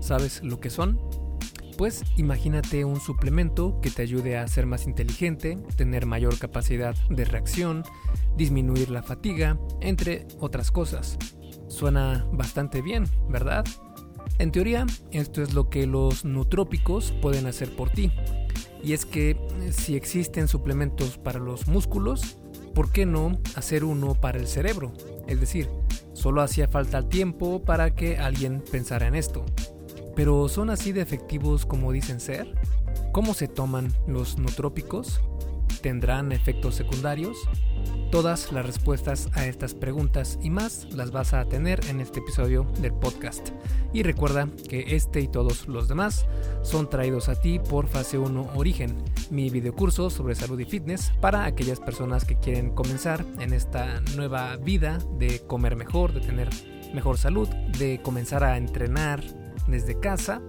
¿Sabes lo que son? Pues imagínate un suplemento que te ayude a ser más inteligente, tener mayor capacidad de reacción, disminuir la fatiga, entre otras cosas. Suena bastante bien, ¿verdad? En teoría, esto es lo que los nutrópicos pueden hacer por ti. Y es que si existen suplementos para los músculos, ¿por qué no hacer uno para el cerebro? Es decir, solo hacía falta tiempo para que alguien pensara en esto. Pero ¿son así de efectivos como dicen ser? ¿Cómo se toman los nutrópicos? ¿Tendrán efectos secundarios? Todas las respuestas a estas preguntas y más las vas a tener en este episodio del podcast. Y recuerda que este y todos los demás son traídos a ti por Fase 1 Origen, mi videocurso sobre salud y fitness para aquellas personas que quieren comenzar en esta nueva vida de comer mejor, de tener mejor salud, de comenzar a entrenar desde casa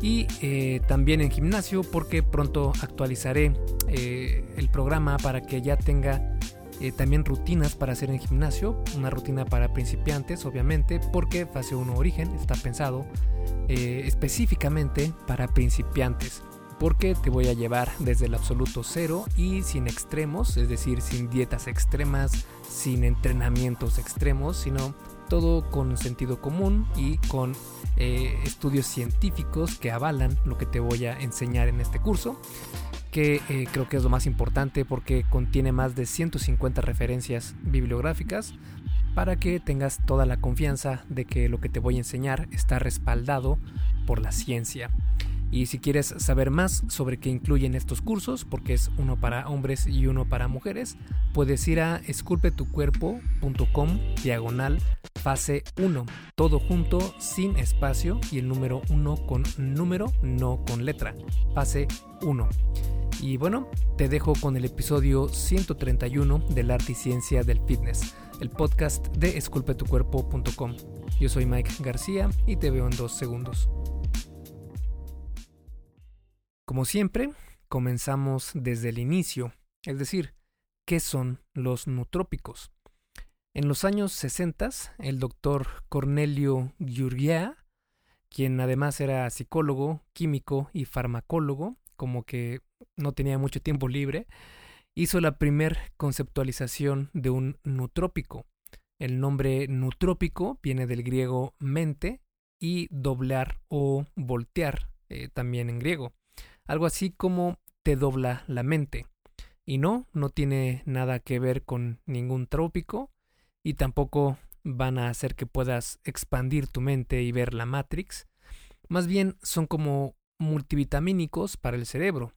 y eh, también en gimnasio porque pronto actualizaré eh, el programa para que ya tenga eh, también rutinas para hacer en gimnasio, una rutina para principiantes obviamente porque fase 1 origen está pensado específicamente para principiantes porque te voy a llevar desde el absoluto cero y sin extremos, es decir, sin dietas extremas, sin entrenamientos extremos, sino todo con sentido común y con eh, estudios científicos que avalan lo que te voy a enseñar en este curso que eh, creo que es lo más importante porque contiene más de 150 referencias bibliográficas para que tengas toda la confianza de que lo que te voy a enseñar está respaldado por la ciencia. Y si quieres saber más sobre qué incluyen estos cursos, porque es uno para hombres y uno para mujeres, puedes ir a esculpetucuerpo.com diagonal fase 1, todo junto sin espacio y el número 1 con número, no con letra, fase 1. Y bueno, te dejo con el episodio 131 del arte y ciencia del fitness, el podcast de esculpetucuerpo.com. Yo soy Mike García y te veo en dos segundos. Como siempre, comenzamos desde el inicio, es decir, ¿qué son los nutrópicos? En los años 60, el doctor Cornelio Giurgia, quien además era psicólogo, químico y farmacólogo, como que no tenía mucho tiempo libre, hizo la primer conceptualización de un nutrópico. El nombre nutrópico viene del griego mente y doblar o voltear, eh, también en griego algo así como te dobla la mente. Y no, no tiene nada que ver con ningún trópico y tampoco van a hacer que puedas expandir tu mente y ver la Matrix. Más bien son como multivitamínicos para el cerebro.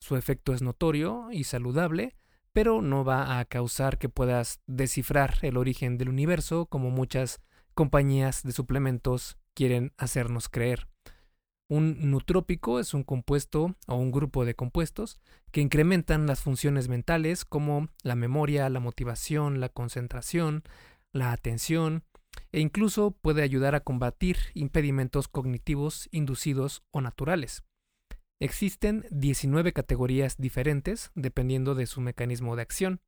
Su efecto es notorio y saludable, pero no va a causar que puedas descifrar el origen del universo como muchas compañías de suplementos quieren hacernos creer. Un nutrópico es un compuesto o un grupo de compuestos que incrementan las funciones mentales como la memoria, la motivación, la concentración, la atención e incluso puede ayudar a combatir impedimentos cognitivos inducidos o naturales. Existen 19 categorías diferentes dependiendo de su mecanismo de acción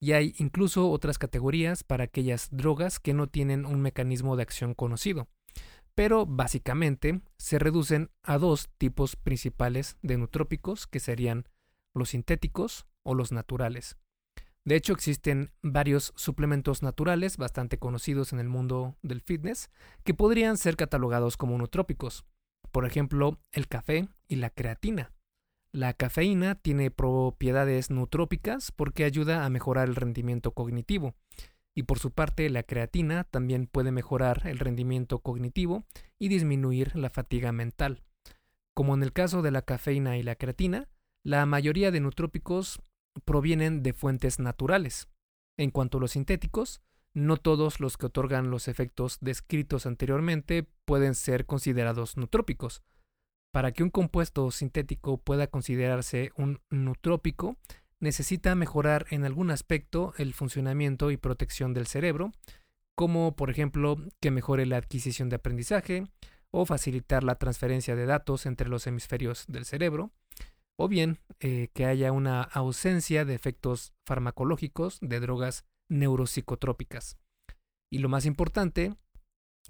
y hay incluso otras categorías para aquellas drogas que no tienen un mecanismo de acción conocido pero básicamente se reducen a dos tipos principales de nutrópicos que serían los sintéticos o los naturales. De hecho, existen varios suplementos naturales bastante conocidos en el mundo del fitness que podrían ser catalogados como nutrópicos. Por ejemplo, el café y la creatina. La cafeína tiene propiedades nutrópicas porque ayuda a mejorar el rendimiento cognitivo y por su parte la creatina también puede mejorar el rendimiento cognitivo y disminuir la fatiga mental. Como en el caso de la cafeína y la creatina, la mayoría de nutrópicos provienen de fuentes naturales. En cuanto a los sintéticos, no todos los que otorgan los efectos descritos anteriormente pueden ser considerados nutrópicos. Para que un compuesto sintético pueda considerarse un nutrópico, necesita mejorar en algún aspecto el funcionamiento y protección del cerebro, como por ejemplo que mejore la adquisición de aprendizaje o facilitar la transferencia de datos entre los hemisferios del cerebro, o bien eh, que haya una ausencia de efectos farmacológicos de drogas neuropsicotrópicas. Y lo más importante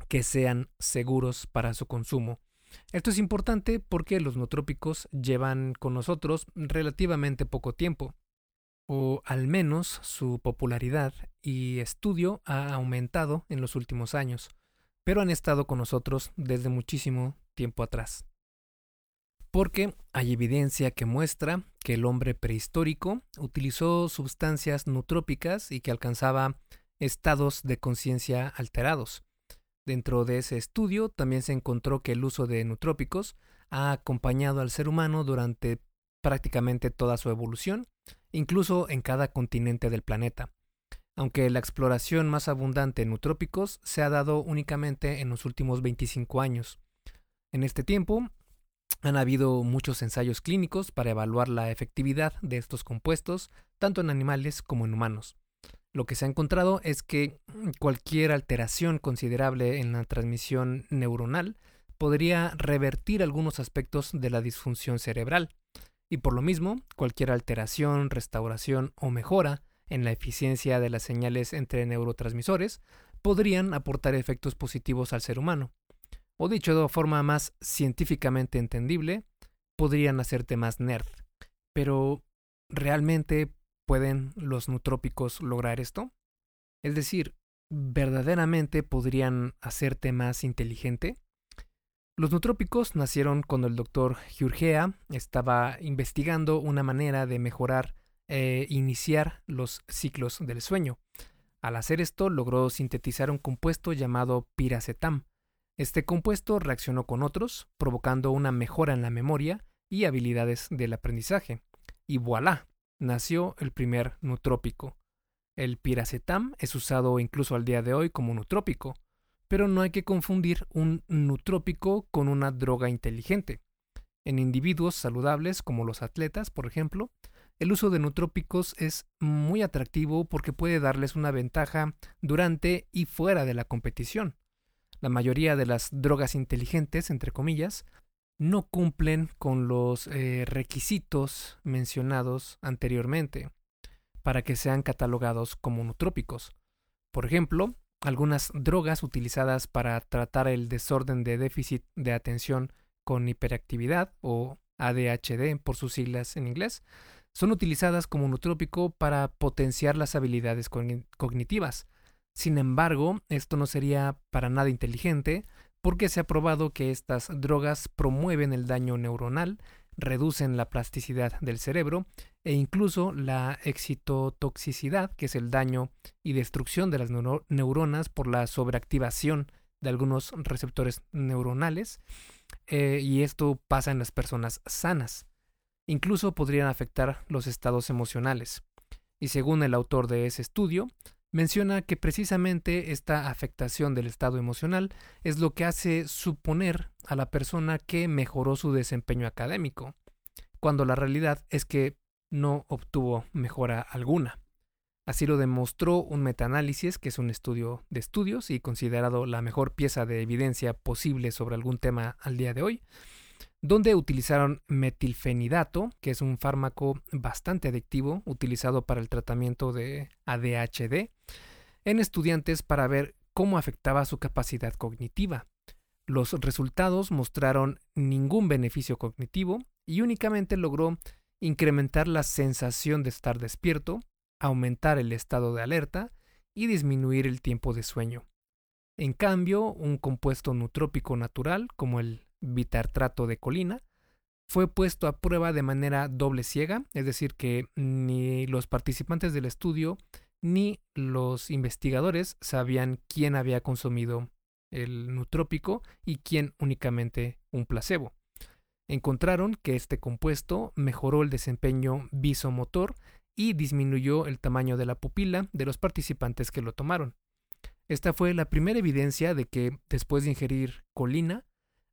que sean seguros para su consumo. Esto es importante porque los nootrópicos llevan con nosotros relativamente poco tiempo, o al menos su popularidad y estudio ha aumentado en los últimos años, pero han estado con nosotros desde muchísimo tiempo atrás. Porque hay evidencia que muestra que el hombre prehistórico utilizó sustancias nutrópicas y que alcanzaba estados de conciencia alterados. Dentro de ese estudio también se encontró que el uso de nutrópicos ha acompañado al ser humano durante prácticamente toda su evolución, incluso en cada continente del planeta, aunque la exploración más abundante en nutrópicos se ha dado únicamente en los últimos 25 años. En este tiempo han habido muchos ensayos clínicos para evaluar la efectividad de estos compuestos, tanto en animales como en humanos. Lo que se ha encontrado es que cualquier alteración considerable en la transmisión neuronal podría revertir algunos aspectos de la disfunción cerebral, y por lo mismo, cualquier alteración, restauración o mejora en la eficiencia de las señales entre neurotransmisores podrían aportar efectos positivos al ser humano. O dicho de forma más científicamente entendible, podrían hacerte más nerd. Pero, ¿realmente ¿Pueden los nutrópicos lograr esto? Es decir, ¿verdaderamente podrían hacerte más inteligente? Los nutrópicos nacieron cuando el doctor Giurgea estaba investigando una manera de mejorar e iniciar los ciclos del sueño. Al hacer esto logró sintetizar un compuesto llamado piracetam. Este compuesto reaccionó con otros, provocando una mejora en la memoria y habilidades del aprendizaje. Y voilà, nació el primer nutrópico. El piracetam es usado incluso al día de hoy como nutrópico, pero no hay que confundir un nutrópico con una droga inteligente. En individuos saludables como los atletas, por ejemplo, el uso de nutrópicos es muy atractivo porque puede darles una ventaja durante y fuera de la competición. La mayoría de las drogas inteligentes, entre comillas, no cumplen con los eh, requisitos mencionados anteriormente para que sean catalogados como nutrópicos. Por ejemplo, algunas drogas utilizadas para tratar el desorden de déficit de atención con hiperactividad o ADHD por sus siglas en inglés, son utilizadas como nutrópico para potenciar las habilidades cognitivas. Sin embargo, esto no sería para nada inteligente porque se ha probado que estas drogas promueven el daño neuronal, reducen la plasticidad del cerebro e incluso la excitotoxicidad, que es el daño y destrucción de las neuronas por la sobreactivación de algunos receptores neuronales, eh, y esto pasa en las personas sanas. Incluso podrían afectar los estados emocionales. Y según el autor de ese estudio, menciona que precisamente esta afectación del estado emocional es lo que hace suponer a la persona que mejoró su desempeño académico, cuando la realidad es que no obtuvo mejora alguna. Así lo demostró un metaanálisis, que es un estudio de estudios y considerado la mejor pieza de evidencia posible sobre algún tema al día de hoy, donde utilizaron metilfenidato, que es un fármaco bastante adictivo utilizado para el tratamiento de ADHD, en estudiantes para ver cómo afectaba su capacidad cognitiva. Los resultados mostraron ningún beneficio cognitivo y únicamente logró incrementar la sensación de estar despierto, aumentar el estado de alerta y disminuir el tiempo de sueño. En cambio, un compuesto nutrópico natural, como el bitartrato de colina, fue puesto a prueba de manera doble ciega, es decir, que ni los participantes del estudio ni los investigadores sabían quién había consumido el nutrópico y quién únicamente un placebo. Encontraron que este compuesto mejoró el desempeño visomotor y disminuyó el tamaño de la pupila de los participantes que lo tomaron. Esta fue la primera evidencia de que después de ingerir colina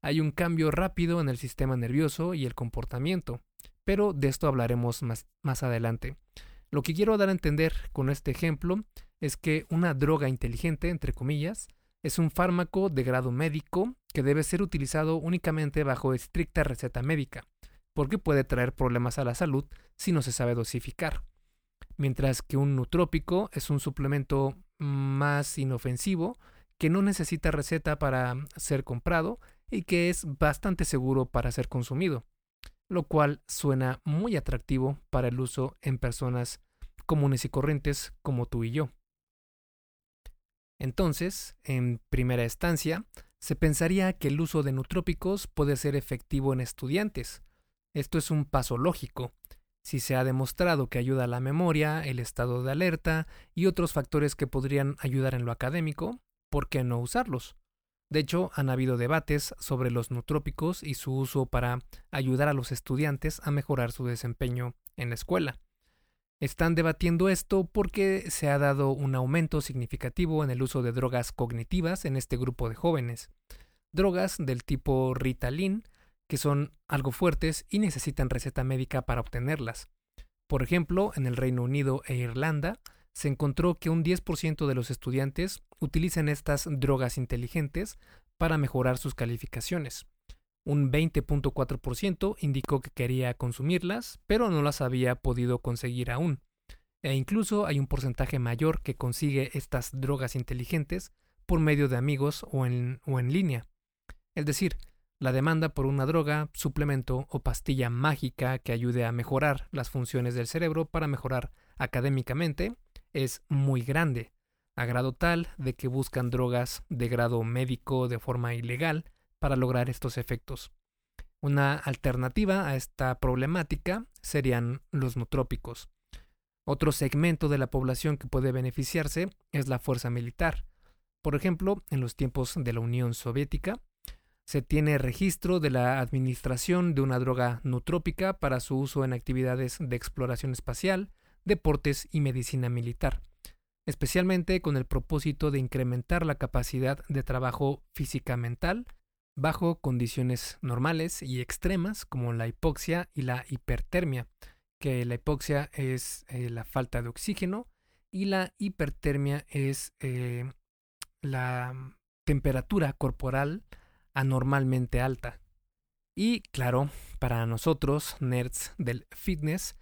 hay un cambio rápido en el sistema nervioso y el comportamiento, pero de esto hablaremos más, más adelante. Lo que quiero dar a entender con este ejemplo es que una droga inteligente, entre comillas, es un fármaco de grado médico que debe ser utilizado únicamente bajo estricta receta médica, porque puede traer problemas a la salud si no se sabe dosificar. Mientras que un nutrópico es un suplemento más inofensivo que no necesita receta para ser comprado y que es bastante seguro para ser consumido, lo cual suena muy atractivo para el uso en personas comunes y corrientes como tú y yo. Entonces, en primera instancia, se pensaría que el uso de nutrópicos puede ser efectivo en estudiantes. Esto es un paso lógico. Si se ha demostrado que ayuda a la memoria, el estado de alerta y otros factores que podrían ayudar en lo académico, ¿por qué no usarlos? De hecho, han habido debates sobre los nutrópicos y su uso para ayudar a los estudiantes a mejorar su desempeño en la escuela. Están debatiendo esto porque se ha dado un aumento significativo en el uso de drogas cognitivas en este grupo de jóvenes. Drogas del tipo Ritalin, que son algo fuertes y necesitan receta médica para obtenerlas. Por ejemplo, en el Reino Unido e Irlanda, se encontró que un 10% de los estudiantes utilizan estas drogas inteligentes para mejorar sus calificaciones. Un 20.4% indicó que quería consumirlas, pero no las había podido conseguir aún. E incluso hay un porcentaje mayor que consigue estas drogas inteligentes por medio de amigos o en, o en línea. Es decir, la demanda por una droga, suplemento o pastilla mágica que ayude a mejorar las funciones del cerebro para mejorar académicamente es muy grande, a grado tal de que buscan drogas de grado médico de forma ilegal para lograr estos efectos. Una alternativa a esta problemática serían los nutrópicos. Otro segmento de la población que puede beneficiarse es la fuerza militar. Por ejemplo, en los tiempos de la Unión Soviética, se tiene registro de la administración de una droga nutrópica para su uso en actividades de exploración espacial, deportes y medicina militar, especialmente con el propósito de incrementar la capacidad de trabajo física mental bajo condiciones normales y extremas como la hipoxia y la hipertermia, que la hipoxia es eh, la falta de oxígeno y la hipertermia es eh, la temperatura corporal anormalmente alta. Y claro, para nosotros, nerds del fitness,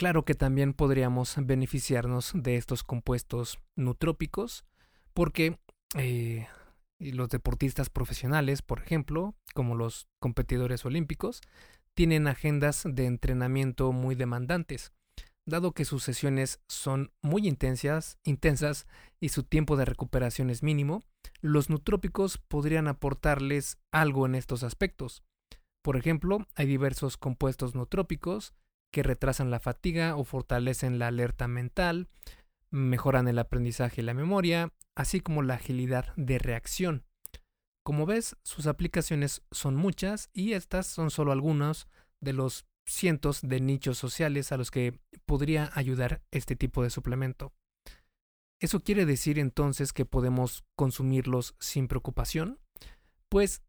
claro que también podríamos beneficiarnos de estos compuestos nutrópicos porque eh, los deportistas profesionales, por ejemplo, como los competidores olímpicos, tienen agendas de entrenamiento muy demandantes. Dado que sus sesiones son muy intensas, intensas y su tiempo de recuperación es mínimo, los nutrópicos podrían aportarles algo en estos aspectos. Por ejemplo, hay diversos compuestos nutrópicos que retrasan la fatiga o fortalecen la alerta mental, mejoran el aprendizaje y la memoria, así como la agilidad de reacción. Como ves, sus aplicaciones son muchas y estas son solo algunos de los cientos de nichos sociales a los que podría ayudar este tipo de suplemento. ¿Eso quiere decir entonces que podemos consumirlos sin preocupación? Pues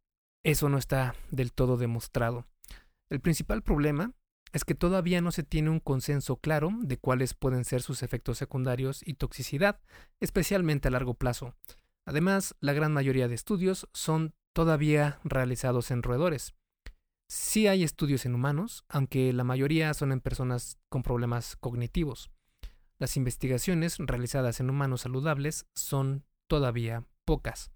eso no está del todo demostrado. El principal problema es que todavía no se tiene un consenso claro de cuáles pueden ser sus efectos secundarios y toxicidad, especialmente a largo plazo. Además, la gran mayoría de estudios son todavía realizados en roedores. Sí hay estudios en humanos, aunque la mayoría son en personas con problemas cognitivos. Las investigaciones realizadas en humanos saludables son todavía pocas.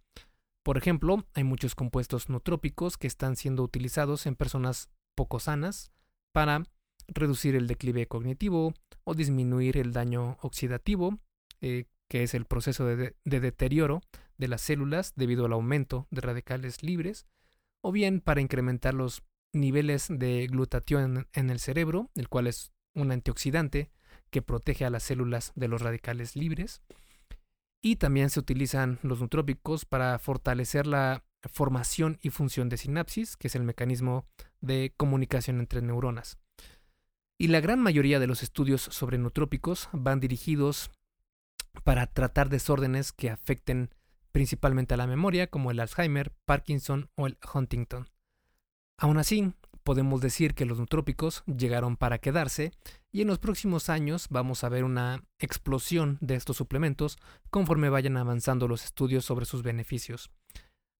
Por ejemplo, hay muchos compuestos nutrópicos que están siendo utilizados en personas poco sanas, para reducir el declive cognitivo o disminuir el daño oxidativo, eh, que es el proceso de, deterioro de las células debido al aumento de radicales libres, o bien para incrementar los niveles de glutatión en, el cerebro, el cual es un antioxidante que protege a las células de los radicales libres. Y también se utilizan los nutrópicos para fortalecer la formación y función de sinapsis, que es el mecanismo de comunicación entre neuronas. Y la gran mayoría de los estudios sobre nutrópicos van dirigidos para tratar desórdenes que afecten principalmente a la memoria, como el Alzheimer, Parkinson o el Huntington. Aún así, podemos decir que los nutrópicos llegaron para quedarse y en los próximos años vamos a ver una explosión de estos suplementos conforme vayan avanzando los estudios sobre sus beneficios.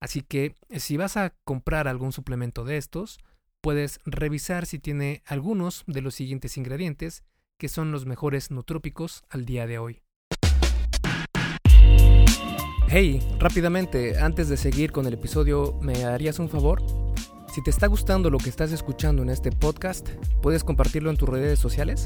Así que si vas a comprar algún suplemento de estos, puedes revisar si tiene algunos de los siguientes ingredientes que son los mejores nutrópicos al día de hoy. Hey, rápidamente, antes de seguir con el episodio, ¿me harías un favor? Si te está gustando lo que estás escuchando en este podcast, ¿puedes compartirlo en tus redes sociales?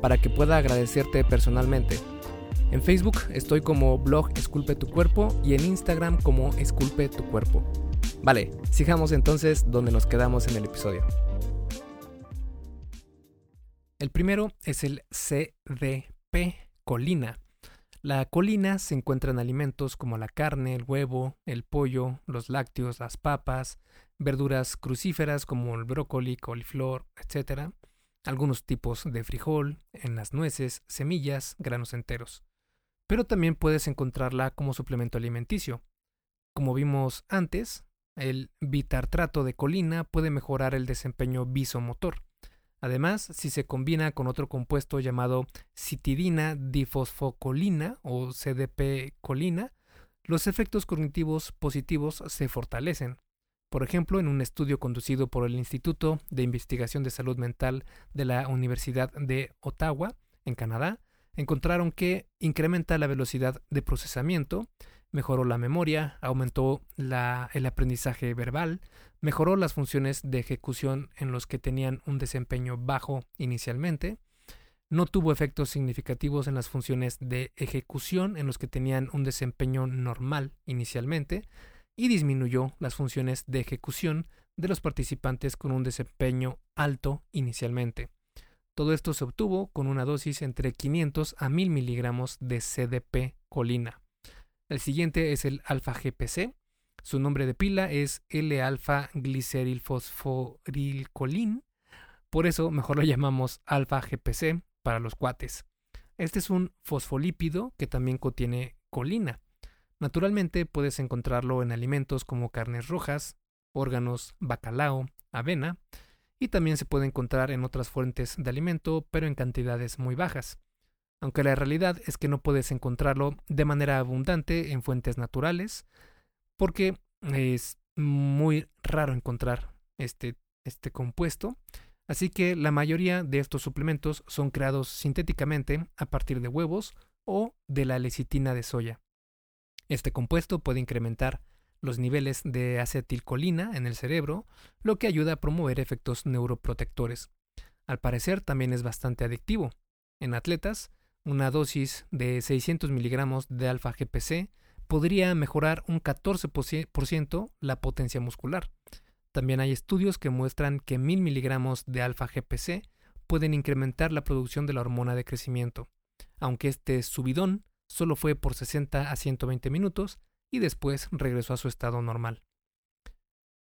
para que pueda agradecerte personalmente. En Facebook estoy como blog Esculpe tu cuerpo y en Instagram como Esculpe tu cuerpo. Vale, sigamos entonces donde nos quedamos en el episodio. El primero es el CDP, colina. La colina se encuentra en alimentos como la carne, el huevo, el pollo, los lácteos, las papas, verduras crucíferas como el brócoli, coliflor, etc. Algunos tipos de frijol, en las nueces, semillas, granos enteros. Pero también puedes encontrarla como suplemento alimenticio. Como vimos antes, el bitartrato de colina puede mejorar el desempeño visomotor. Además, si se combina con otro compuesto llamado citidina difosfocolina o CDP-colina, los efectos cognitivos positivos se fortalecen. Por ejemplo, en un estudio conducido por el Instituto de Investigación de Salud Mental de la Universidad de Ottawa, en Canadá, encontraron que incrementa la velocidad de procesamiento, mejoró la memoria, aumentó el aprendizaje verbal, mejoró las funciones de ejecución en los que tenían un desempeño bajo inicialmente, no tuvo efectos significativos en las funciones de ejecución en los que tenían un desempeño normal inicialmente, y disminuyó las funciones de ejecución de los participantes con un desempeño alto inicialmente. Todo esto se obtuvo con una dosis entre 500 a 1000 miligramos de CDP colina. El siguiente es el alfa-GPC. Su nombre de pila es L-alfa-glicerilfosforilcolin. Por eso mejor lo llamamos alfa-GPC para los cuates. Este es un fosfolípido que también contiene colina. Naturalmente puedes encontrarlo en alimentos como carnes rojas, órganos, bacalao, avena, y también se puede encontrar en otras fuentes de alimento, pero en cantidades muy bajas aunque la realidad es que no puedes encontrarlo de manera abundante en fuentes naturales, porque es muy raro encontrar este, este compuesto, así que la mayoría de estos suplementos son creados sintéticamente a partir de huevos o de la lecitina de soya. Este compuesto puede incrementar los niveles de acetilcolina en el cerebro, lo que ayuda a promover efectos neuroprotectores. Al parecer también es bastante adictivo. En atletas, una dosis de 600 miligramos de alfa GPC podría mejorar un 14% la potencia muscular. También hay estudios que muestran que 1000 miligramos de alfa GPC pueden incrementar la producción de la hormona de crecimiento, aunque este subidón solo fue por 60 a 120 minutos y después regresó a su estado normal.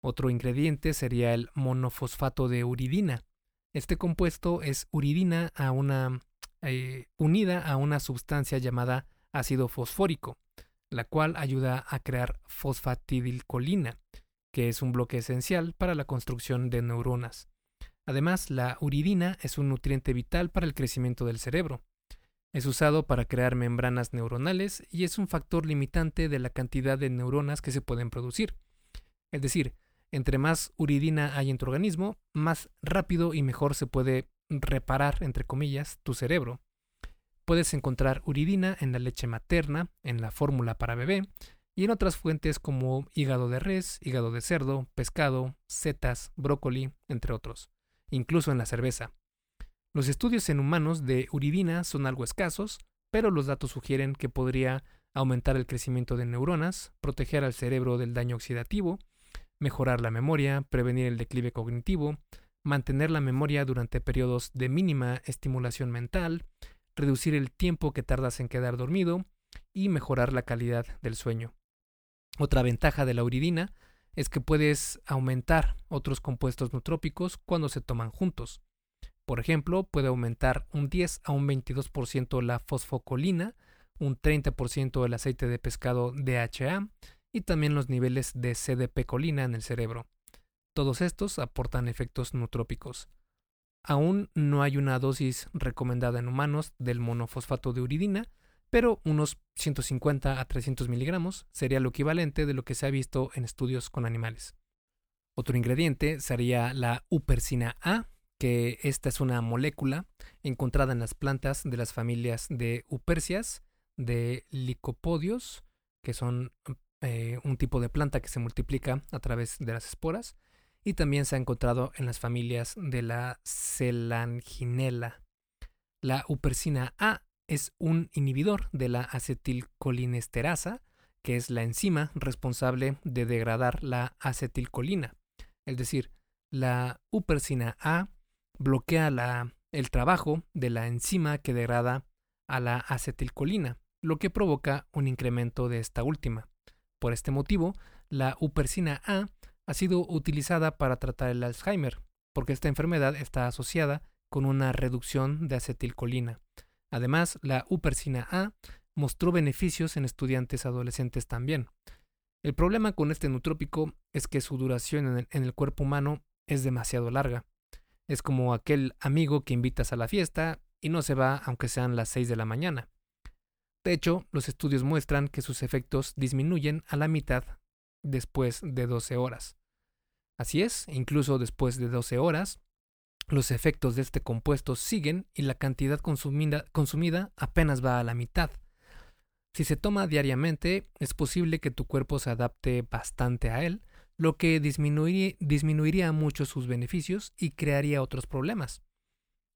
Otro ingrediente sería el monofosfato de uridina. Este compuesto es uridina eh, unida a una sustancia llamada ácido fosfórico, la cual ayuda a crear fosfatidilcolina, que es un bloque esencial para la construcción de neuronas. Además, la uridina es un nutriente vital para el crecimiento del cerebro. Es usado para crear membranas neuronales y es un factor limitante de la cantidad de neuronas que se pueden producir. Es decir, entre más uridina hay en tu organismo, más rápido y mejor se puede reparar, entre comillas, tu cerebro. Puedes encontrar uridina en la leche materna, en la fórmula para bebé y en otras fuentes como hígado de res, hígado de cerdo, pescado, setas, brócoli, entre otros, incluso en la cerveza. Los estudios en humanos de uridina son algo escasos, pero los datos sugieren que podría aumentar el crecimiento de neuronas, proteger al cerebro del daño oxidativo, mejorar la memoria, prevenir el declive cognitivo, mantener la memoria durante periodos de mínima estimulación mental, reducir el tiempo que tardas en quedar dormido y mejorar la calidad del sueño. Otra ventaja de la uridina es que puedes aumentar otros compuestos nutrópicos cuando se toman juntos. Por ejemplo, puede aumentar un 10 a un 22% la fosfocolina, un 30% el aceite de pescado DHA y también los niveles de CDP-colina en el cerebro. Todos estos aportan efectos nutrópicos. Aún no hay una dosis recomendada en humanos del monofosfato de uridina, pero unos 150 a 300 miligramos sería lo equivalente de lo que se ha visto en estudios con animales. Otro ingrediente sería la upersina A, que esta es una molécula encontrada en las plantas de las familias de Upersias, de licopodios, que son eh, un tipo de planta que se multiplica a través de las esporas, y también se ha encontrado en las familias de la celanginela. La upersina A es un inhibidor de la acetilcolinesterasa, que es la enzima responsable de degradar la acetilcolina. Es decir, la upersina A bloquea la, el trabajo de la enzima que degrada a la acetilcolina, lo que provoca un incremento de esta última. Por este motivo, la upersina A ha sido utilizada para tratar el Alzheimer, porque esta enfermedad está asociada con una reducción de acetilcolina. Además, la upersina A mostró beneficios en estudiantes adolescentes también. El problema con este nutrópico es que su duración en el, cuerpo humano es demasiado larga. Es como aquel amigo que invitas a la fiesta y no se va aunque sean las 6 de la mañana. De hecho, los estudios muestran que sus efectos disminuyen a la mitad después de 12 horas. Así es, incluso después de 12 horas, los efectos de este compuesto siguen y la cantidad consumida, consumida, apenas va a la mitad. Si se toma diariamente, es posible que tu cuerpo se adapte bastante a él, lo que disminuiría, disminuiría mucho sus beneficios y crearía otros problemas.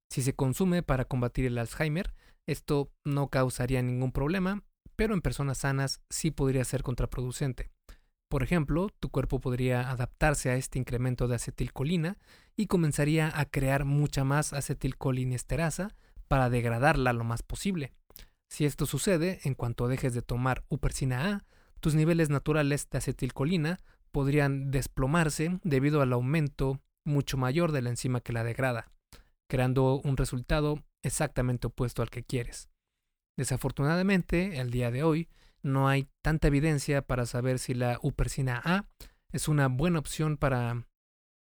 Si se consume para combatir el Alzheimer, esto no causaría ningún problema, pero en personas sanas sí podría ser contraproducente. Por ejemplo, tu cuerpo podría adaptarse a este incremento de acetilcolina y comenzaría a crear mucha más acetilcolinesterasa para degradarla lo más posible. Si esto sucede, en cuanto dejes de tomar upersina A, tus niveles naturales de acetilcolina podrían desplomarse debido al aumento mucho mayor de la enzima que la degrada, creando un resultado exactamente opuesto al que quieres. Desafortunadamente, el día de hoy, no hay tanta evidencia para saber si la upersina A es una buena opción para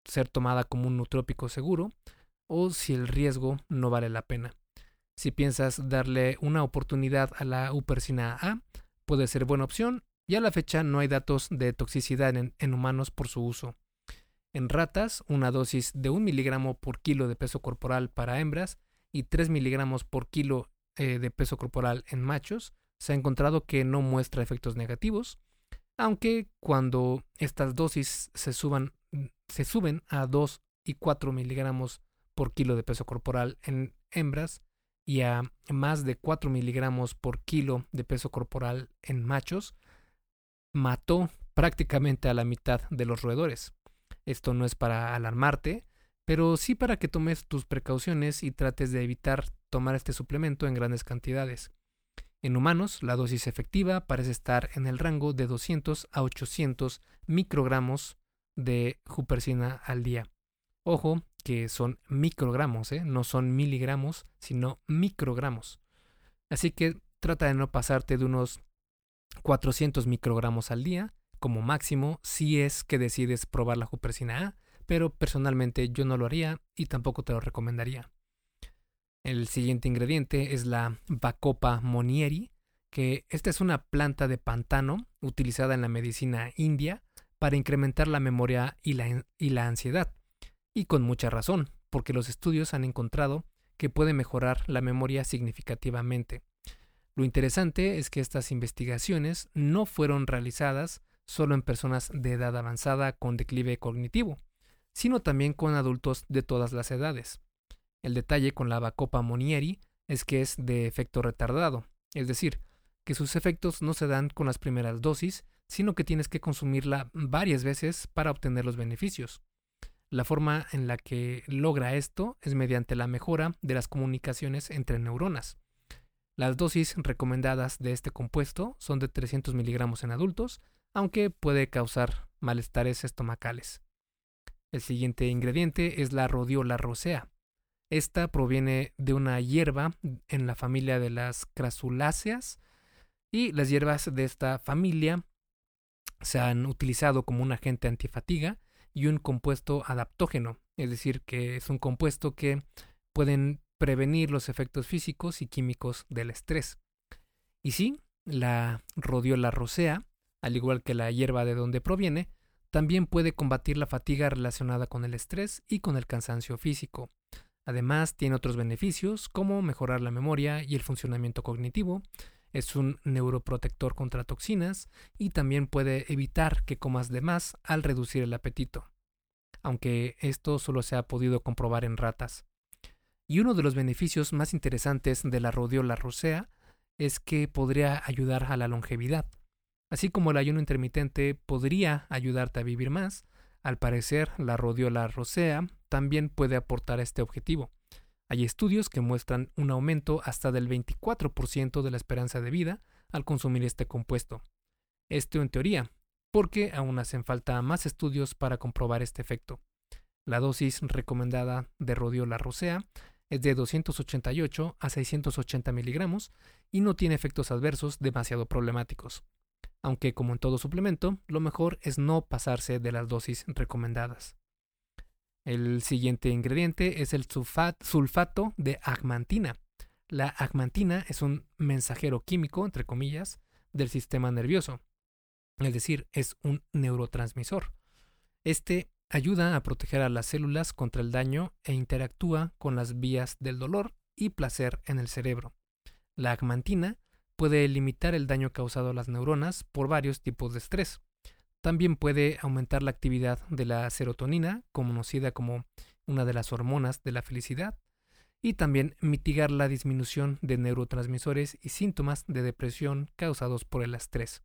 ser tomada como un nutrópico seguro o si el riesgo no vale la pena. Si piensas darle una oportunidad a la upersina A, puede ser buena opción y a la fecha no hay datos de toxicidad en, humanos por su uso. En ratas, una dosis de un miligramo por kilo de peso corporal para hembras y 3 miligramos por kilo eh, de peso corporal en machos se ha encontrado que no muestra efectos negativos, aunque cuando estas dosis se, se suben a 2 y 4 miligramos por kilo de peso corporal en hembras y a más de 4 miligramos por kilo de peso corporal en machos, mató prácticamente a la mitad de los roedores. Esto no es para alarmarte, pero sí para que tomes tus precauciones y trates de evitar tomar este suplemento en grandes cantidades. En humanos, la dosis efectiva parece estar en el rango de 200 a 800 microgramos de hupersina al día. Ojo que son microgramos, ¿eh? no son miligramos, sino microgramos. Así que trata de no pasarte de unos 400 microgramos al día como máximo si es que decides probar la hupersina A, pero personalmente yo no lo haría y tampoco te lo recomendaría. El siguiente ingrediente es la Bacopa monieri, que esta es una planta de pantano utilizada en la medicina india para incrementar la memoria y la ansiedad. Y con mucha razón, porque los estudios han encontrado que puede mejorar la memoria significativamente. Lo interesante es que estas investigaciones no fueron realizadas solo en personas de edad avanzada con declive cognitivo, sino también con adultos de todas las edades. El detalle con la Bacopa Monieri es que es de efecto retardado, es decir, que sus efectos no se dan con las primeras dosis, sino que tienes que consumirla varias veces para obtener los beneficios. La forma en la que logra esto es mediante la mejora de las comunicaciones entre neuronas. Las dosis recomendadas de este compuesto son de 300 miligramos en adultos, aunque puede causar malestares estomacales. El siguiente ingrediente es la rodiola rosea. Esta proviene de una hierba en la familia de las crasuláceas y las hierbas de esta familia Se han utilizado como un agente antifatiga y un compuesto adaptógeno, es decir, que es un compuesto que pueden prevenir los efectos físicos y químicos del estrés. Y sí, la rodiola rosea, al igual que la hierba de donde proviene, también puede combatir la fatiga relacionada con el estrés y con el cansancio físico. Además, tiene otros beneficios como mejorar la memoria y el funcionamiento cognitivo, es un neuroprotector contra toxinas y también puede evitar que comas de más al reducir el apetito, aunque esto solo se ha podido comprobar en ratas. Y uno de los beneficios más interesantes de la rodiola rosea es que podría ayudar a la longevidad. Así como el ayuno intermitente podría ayudarte a vivir más, al parecer la rodiola rosea también puede aportar a este objetivo. Hay estudios que muestran un aumento hasta del 24% de la esperanza de vida al consumir este compuesto. Esto en teoría, porque aún hacen falta más estudios para comprobar este efecto. La dosis recomendada de rodiola rosea es de 288 a 680 miligramos y no tiene efectos adversos demasiado problemáticos. Aunque como en todo suplemento, lo mejor es no pasarse de las dosis recomendadas. El siguiente ingrediente es el sulfato de agmantina. La agmantina es un mensajero químico, entre comillas, del sistema nervioso, es decir, es un neurotransmisor. Este ayuda a proteger a las células contra el daño e interactúa con las vías del dolor y placer en el cerebro. La agmantina puede limitar el daño causado a las neuronas por varios tipos de estrés. También puede aumentar la actividad de la serotonina, conocida como una de las hormonas de la felicidad, y también mitigar la disminución de neurotransmisores y síntomas de depresión causados por el estrés.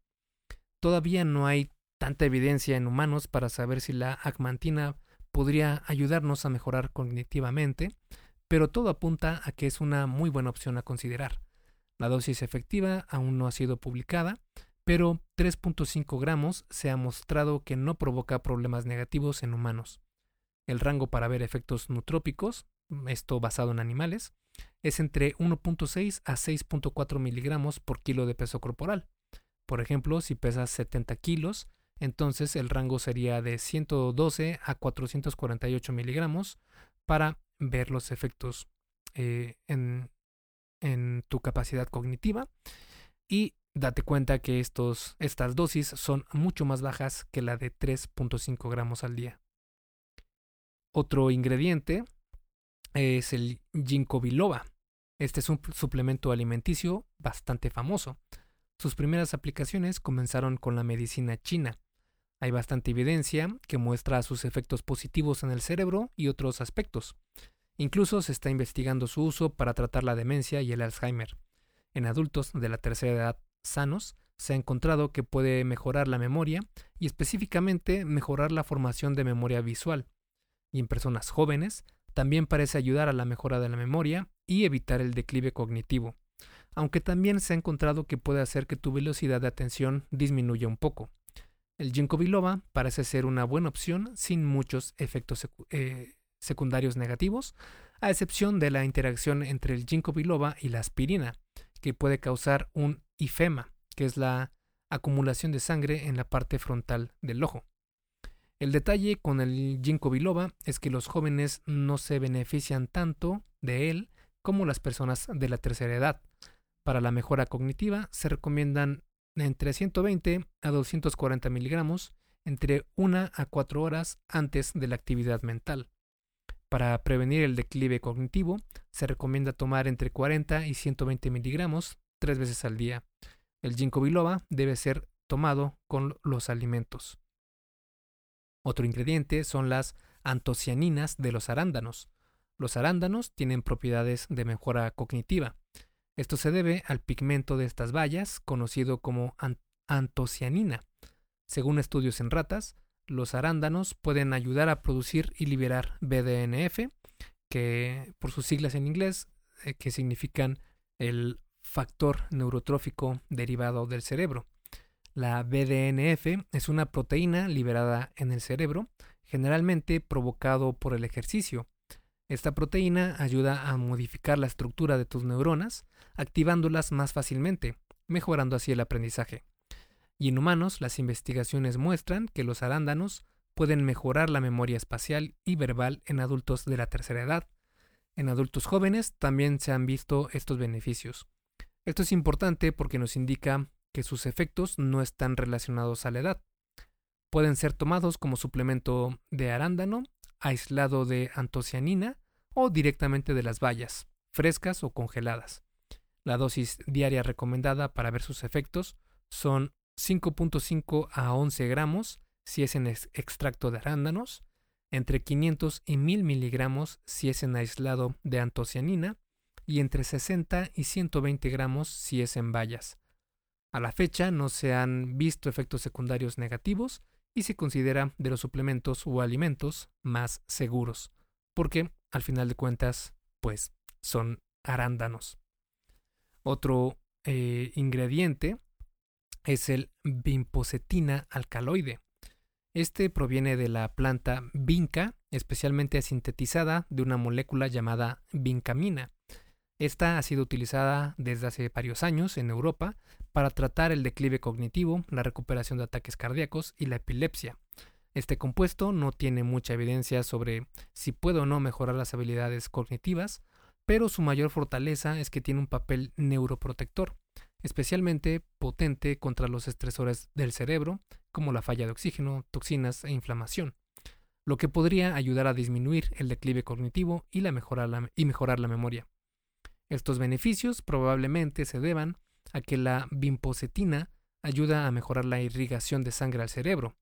Todavía no hay tanta evidencia en humanos para saber si la agmantina podría ayudarnos a mejorar cognitivamente, pero todo apunta a que es una muy buena opción a considerar. La dosis efectiva aún no ha sido publicada, pero 3.5 gramos se ha mostrado que no provoca problemas negativos en humanos. El rango para ver efectos nutrópicos, esto basado en animales, es entre 1.6 a 6.4 miligramos por kilo de peso corporal. Por ejemplo, si pesas 70 kilos, entonces el rango sería de 112 a 448 miligramos para ver los efectos eh, en, tu capacidad cognitiva y date cuenta que estos, estas dosis son mucho más bajas que la de 3.5 gramos al día. Otro ingrediente es el ginkgo biloba. Este es un suplemento alimenticio bastante famoso. Sus primeras aplicaciones comenzaron con la medicina china hay bastante evidencia que muestra sus efectos positivos en el cerebro y otros aspectos. Incluso se está investigando su uso para tratar la demencia y el Alzheimer. En adultos de la tercera edad sanos, se ha encontrado que puede mejorar la memoria y específicamente mejorar la formación de memoria visual. Y en personas jóvenes, también parece ayudar a la mejora de la memoria y evitar el declive cognitivo, aunque también se ha encontrado que puede hacer que tu velocidad de atención disminuya un poco. El ginkgo biloba parece ser una buena opción sin muchos efectos eh, secundarios negativos, a excepción de la interacción entre el ginkgo biloba y la aspirina, que puede causar un ifema, que es la acumulación de sangre en la parte frontal del ojo. El detalle con el ginkgo biloba es que los jóvenes no se benefician tanto de él como las personas de la tercera edad. Para la mejora cognitiva se recomiendan entre 120 a 240 miligramos entre 1 a 4 horas antes de la actividad mental. Para prevenir el declive cognitivo, se recomienda tomar entre 40 y 120 miligramos tres veces al día. El ginkgo biloba debe ser tomado con los alimentos. Otro ingrediente son las antocianinas de los arándanos. Los arándanos tienen propiedades de mejora cognitiva. Esto se debe al pigmento de estas bayas, conocido como antocianina. Según estudios en ratas, los arándanos pueden ayudar a producir y liberar BDNF, que por sus siglas en inglés, eh, que significan el factor neurotrófico derivado del cerebro. La BDNF es una proteína liberada en el cerebro, generalmente provocado por el ejercicio. Esta proteína ayuda a modificar la estructura de tus neuronas, activándolas más fácilmente, mejorando así el aprendizaje. y en humanos las investigaciones muestran que los arándanos pueden mejorar la memoria espacial y verbal en adultos de la tercera edad. En adultos jóvenes también se han visto estos beneficios. Esto es importante porque nos indica que sus efectos no están relacionados a la edad. Pueden ser tomados como suplemento de arándano, aislado de antocianina o directamente de las bayas, frescas o congeladas. La dosis diaria recomendada para ver sus efectos son 5.5 a 11 gramos si es en extracto de arándanos, entre 500 y 1000 miligramos si es en aislado de antocianina y entre 60 y 120 gramos si es en bayas. A la fecha no se han visto efectos secundarios negativos y se considera de los suplementos o alimentos más seguros, porque al final de cuentas, pues son arándanos. Otro eh, ingrediente es el bimpocetina alcaloide. Este proviene de la planta vinca, especialmente sintetizada de una molécula llamada vincamina. Esta ha sido utilizada desde hace varios años en Europa para tratar el declive cognitivo, la recuperación de ataques cardíacos y la epilepsia. Este compuesto no tiene mucha evidencia sobre si puede o no mejorar las habilidades cognitivas, pero su mayor fortaleza es que tiene un papel neuroprotector, especialmente potente contra los estresores del cerebro, como la falla de oxígeno, toxinas e inflamación, lo que podría ayudar a disminuir el declive cognitivo y, la y mejorar la memoria. Estos beneficios probablemente se deban a que la bimpocetina ayuda a mejorar la irrigación de sangre al cerebro.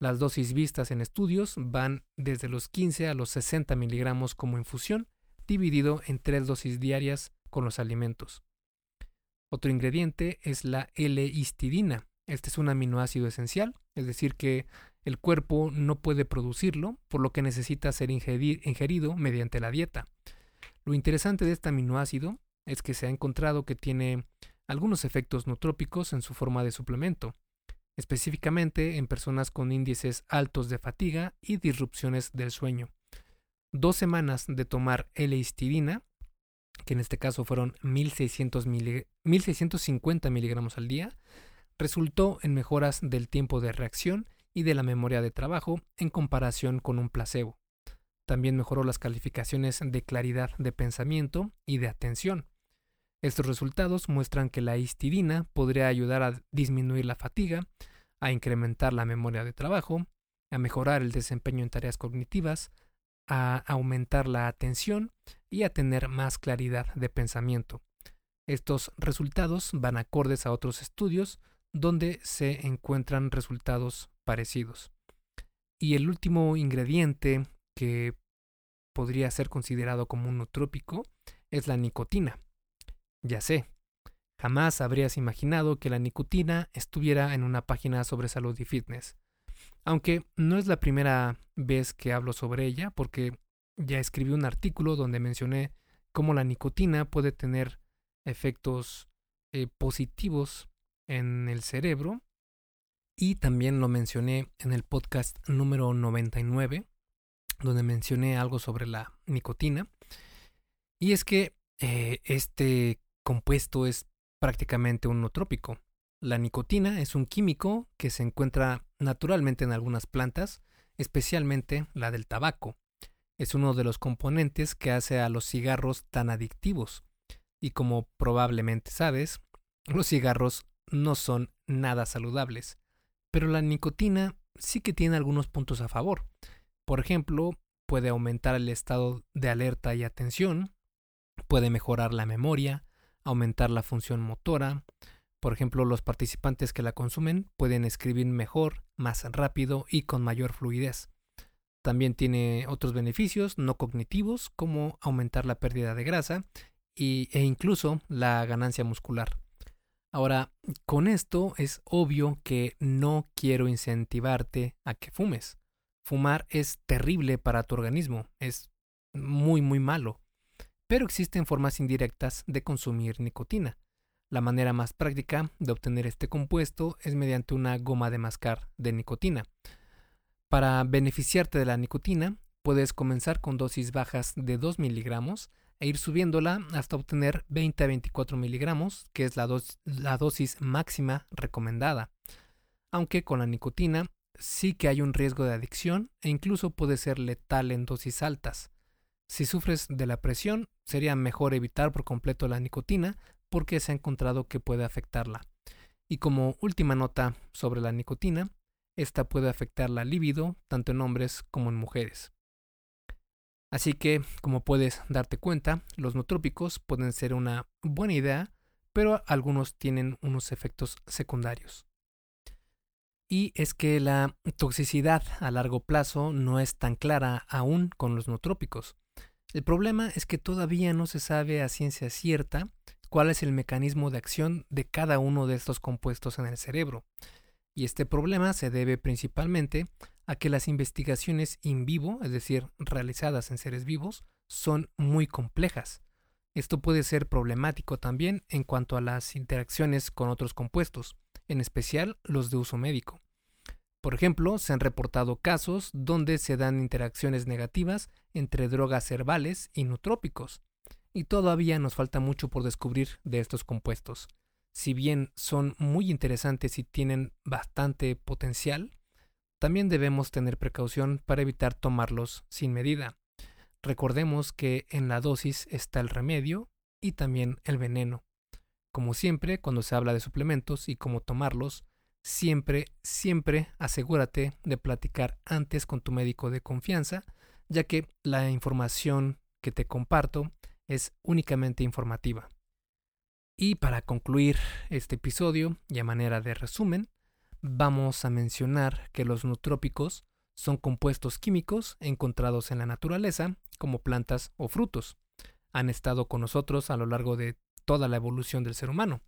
Las dosis vistas en estudios van desde los 15 a los 60 miligramos como infusión, dividido en tres dosis diarias con los alimentos. Otro ingrediente es la L-histidina. Este es un aminoácido esencial, es decir, que el cuerpo no puede producirlo, por lo que necesita ser ingerido mediante la dieta. Lo interesante de este aminoácido es que se ha encontrado que tiene algunos efectos nutrópicos en su forma de suplemento, específicamente en personas con índices altos de fatiga y disrupciones del sueño. Dos semanas de tomar L-histidina, que en este caso fueron 1650 miligramos al día, resultó en mejoras del tiempo de reacción y de la memoria de trabajo en comparación con un placebo. También mejoró las calificaciones de claridad de pensamiento y de atención. Estos resultados muestran que la histidina podría ayudar a disminuir la fatiga, a incrementar la memoria de trabajo, a mejorar el desempeño en tareas cognitivas, a aumentar la atención y a tener más claridad de pensamiento. Estos resultados van acordes a otros estudios donde se encuentran resultados parecidos. Y el último ingrediente que podría ser considerado como un nutrópico es la nicotina. Ya sé, jamás habrías imaginado que la nicotina estuviera en una página sobre salud y fitness. Aunque no es la primera vez que hablo sobre ella, porque ya escribí un artículo donde mencioné cómo la nicotina puede tener efectos eh, positivos en el cerebro y también lo mencioné en el podcast número 99 donde mencioné algo sobre la nicotina. Y es que eh, este compuesto es prácticamente un nootrópico. La nicotina es un químico que se encuentra naturalmente en algunas plantas, especialmente la del tabaco. Es uno de los componentes que hace a los cigarros tan adictivos. Y como probablemente sabes, los cigarros no son nada saludables. Pero la nicotina sí que tiene algunos puntos a favor. Por ejemplo, puede aumentar el estado de alerta y atención, puede mejorar la memoria, aumentar la función motora. Por ejemplo, los participantes que la consumen pueden escribir mejor, más rápido y con mayor fluidez. También tiene otros beneficios no cognitivos como aumentar la pérdida de grasa e incluso la ganancia muscular. Ahora, con esto es obvio que no quiero incentivarte a que fumes. Fumar es terrible para tu organismo, es muy muy malo. Pero existen formas indirectas de consumir nicotina. La manera más práctica de obtener este compuesto es mediante una goma de mascar de nicotina. Para beneficiarte de la nicotina, puedes comenzar con dosis bajas de 2 miligramos e ir subiéndola hasta obtener 20 a 24 miligramos, que es la, la dosis máxima recomendada. aunque con la nicotina sí que hay un riesgo de adicción e incluso puede ser letal en dosis altas. Si sufres de la presión, sería mejor evitar por completo la nicotina porque se ha encontrado que puede afectarla. Y como última nota sobre la nicotina, esta puede afectar la libido tanto en hombres como en mujeres. Así que, como puedes darte cuenta, los nootrópicos pueden ser una buena idea, pero algunos tienen unos efectos secundarios. Y es que la toxicidad a largo plazo no es tan clara aún con los nootrópicos. El problema es que todavía no se sabe a ciencia cierta cuál es el mecanismo de acción de cada uno de estos compuestos en el cerebro. Y este problema se debe principalmente a que las investigaciones in vivo, es decir, realizadas en seres vivos, son muy complejas. Esto puede ser problemático también en cuanto a las interacciones con otros compuestos, en especial los de uso médico. Por ejemplo, se han reportado casos donde se dan interacciones negativas entre drogas herbales y nutrópicos, y todavía nos falta mucho por descubrir de estos compuestos. Si bien son muy interesantes y tienen bastante potencial, también debemos tener precaución para evitar tomarlos sin medida. Recordemos que en la dosis está el remedio y también el veneno. Como siempre, cuando se habla de suplementos y cómo tomarlos, siempre, siempre asegúrate de platicar antes con tu médico de confianza, ya que la información que te comparto es únicamente informativa. Y para concluir este episodio y a manera de resumen, vamos a mencionar que los nutrópicos son compuestos químicos encontrados en la naturaleza, como plantas o frutos. Han estado con nosotros a lo largo de toda la evolución del ser humano.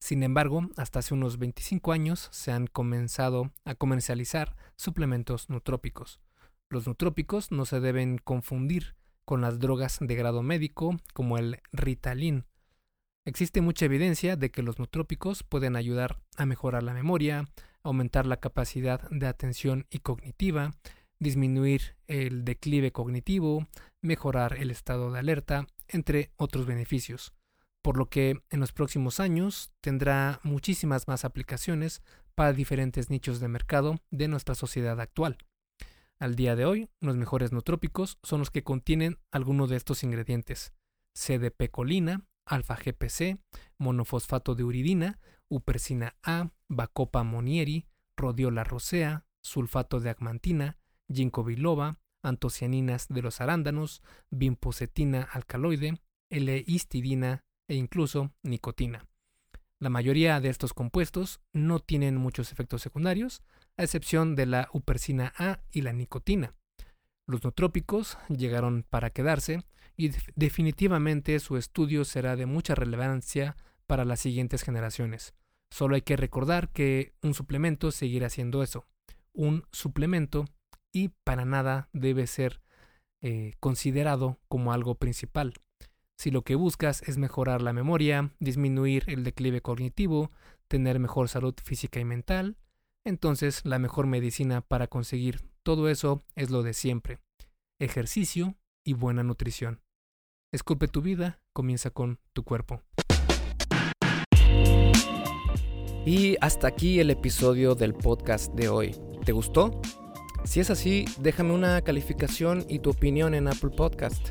Sin embargo, hasta hace unos 25 años se han comenzado a comercializar suplementos nutrópicos. Los nutrópicos no se deben confundir con las drogas de grado médico como el Ritalin. Existe mucha evidencia de que los nutrópicos pueden ayudar a mejorar la memoria, aumentar la capacidad de atención y cognitiva, disminuir el declive cognitivo, mejorar el estado de alerta, entre otros beneficios, por lo que en los próximos años tendrá muchísimas más aplicaciones para diferentes nichos de mercado de nuestra sociedad actual. Al día de hoy, los mejores nootrópicos son los que contienen alguno de estos ingredientes: CDP-colina, alfa-GPC, monofosfato de uridina, upersina A, bacopa monieri, rodiola rosea, sulfato de agmantina, ginkgo biloba, antocianinas de los arándanos, bimpocetina alcaloide, L-histidina e incluso nicotina. La mayoría de estos compuestos no tienen muchos efectos secundarios, a excepción de la upersina A y la nicotina. Los nootrópicos llegaron para quedarse y definitivamente su estudio será de mucha relevancia para las siguientes generaciones. Solo hay que recordar que un suplemento seguirá siendo eso, un suplemento y para nada debe ser eh, considerado como algo principal. Si lo que buscas es mejorar la memoria, disminuir el declive cognitivo, tener mejor salud física y mental, entonces la mejor medicina para conseguir todo eso es lo de siempre. Ejercicio y buena nutrición. Esculpe tu vida, comienza con tu cuerpo. Y hasta aquí el episodio del podcast de hoy. ¿Te gustó? Si es así, déjame una calificación y tu opinión en Apple Podcast.